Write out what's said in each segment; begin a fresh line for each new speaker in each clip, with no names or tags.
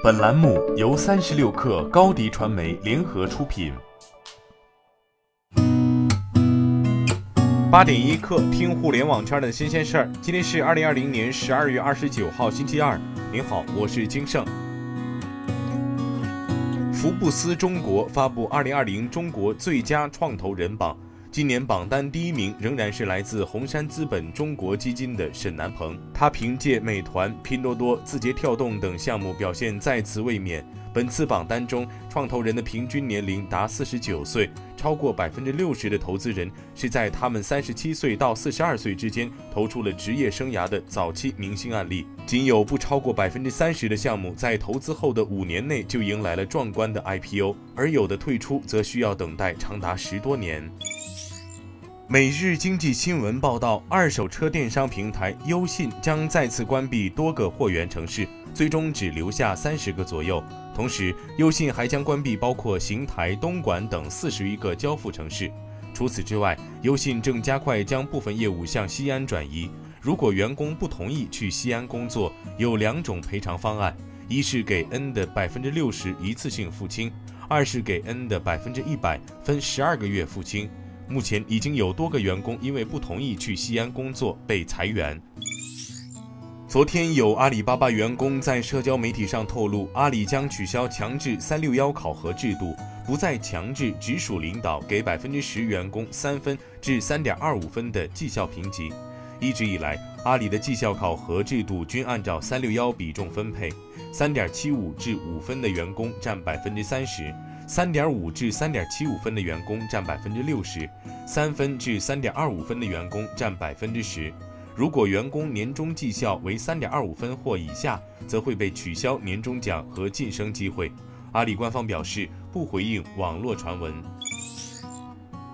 本栏目由三十六氪高低传媒联合出品。
八点一刻，听互联网圈的新鲜事儿。今天是二零二零年十二月二十九号，星期二。您好，我是金盛。福布斯中国发布二零二零中国最佳创投人榜。今年榜单第一名仍然是来自红杉资本中国基金的沈南鹏，他凭借美团、拼多多、字节跳动等项目表现再次卫冕。本次榜单中，创投人的平均年龄达四十九岁，超过百分之六十的投资人是在他们三十七岁到四十二岁之间投出了职业生涯的早期明星案例。仅有不超过百分之三十的项目在投资后的五年内就迎来了壮观的 IPO，而有的退出则需要等待长达十多年。每日经济新闻报道，二手车电商平台优信将再次关闭多个货源城市，最终只留下三十个左右。同时，优信还将关闭包括邢台、东莞等四十余个交付城市。除此之外，优信正加快将部分业务向西安转移。如果员工不同意去西安工作，有两种赔偿方案：一是给 N 的百分之六十一次性付清，二是给 N 的百分之一百分十二个月付清。目前已经有多个员工因为不同意去西安工作被裁员。昨天有阿里巴巴员工在社交媒体上透露，阿里将取消强制“三六幺”考核制度，不再强制直属领导给百分之十员工三分至三点二五分的绩效评级。一直以来，阿里的绩效考核制度均按照“三六幺”比重分配，三点七五至五分的员工占百分之三十。三点五至三点七五分的员工占百分之六十，三分至三点二五分的员工占百分之十。如果员工年终绩效为三点二五分或以下，则会被取消年终奖和晋升机会。阿里官方表示不回应网络传闻。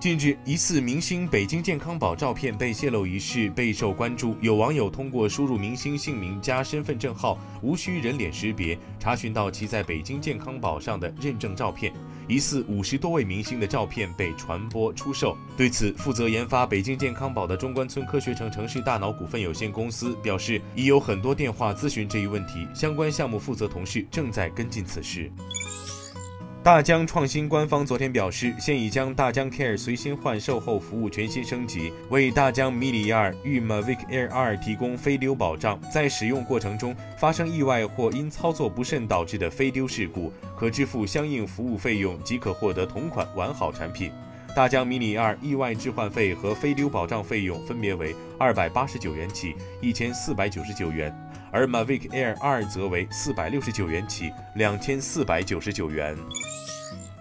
近日，疑似明星北京健康宝照片被泄露一事备受关注。有网友通过输入明星姓名加身份证号，无需人脸识别，查询到其在北京健康宝上的认证照片。疑似五十多位明星的照片被传播出售。对此，负责研发北京健康宝的中关村科学城城市大脑股份有限公司表示，已有很多电话咨询这一问题，相关项目负责同事正在跟进此事。大疆创新官方昨天表示，现已将大疆 Care 随心换售后服务全新升级，为大疆 Mini 2与 Mavic Air 2提供非丢保障。在使用过程中发生意外或因操作不慎导致的非丢事故，可支付相应服务费用即可获得同款完好产品。大疆 Mini 2意外置换费和飞丢保障费用分别为二百八十九元起一千四百九十九元，而 Mavic Air 2则为四百六十九元起两千四百九十九元。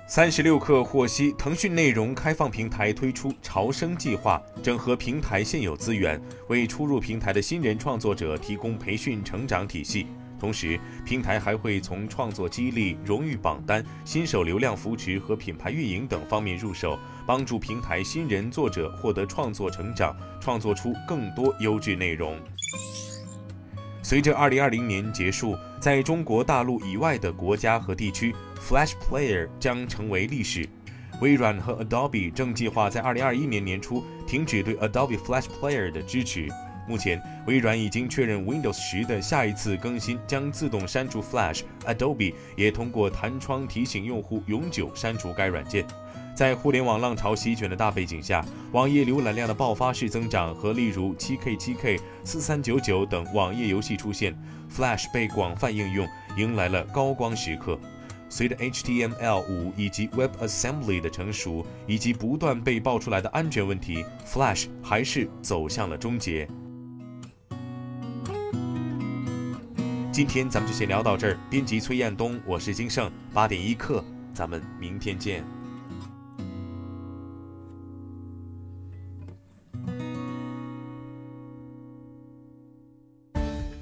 三十六氪获悉，腾讯内容开放平台推出潮生计划，整合平台现有资源，为初入平台的新人创作者提供培训成长体系。同时，平台还会从创作激励、荣誉榜单、新手流量扶持和品牌运营等方面入手，帮助平台新人作者获得创作成长，创作出更多优质内容。随着二零二零年结束，在中国大陆以外的国家和地区，Flash Player 将成为历史。微软和 Adobe 正计划在二零二一年年初停止对 Adobe Flash Player 的支持。目前，微软已经确认 Windows 十的下一次更新将自动删除 Flash，Adobe 也通过弹窗提醒用户永久删除该软件。在互联网浪潮席卷的大背景下，网页浏览量的爆发式增长和例如 7K、7K、4399等网页游戏出现，Flash 被广泛应用，迎来了高光时刻。随着 HTML5 以及 WebAssembly 的成熟，以及不断被爆出来的安全问题，Flash 还是走向了终结。今天咱们就先聊到这儿。编辑崔彦东，我是金盛，八点一刻，咱们明天见。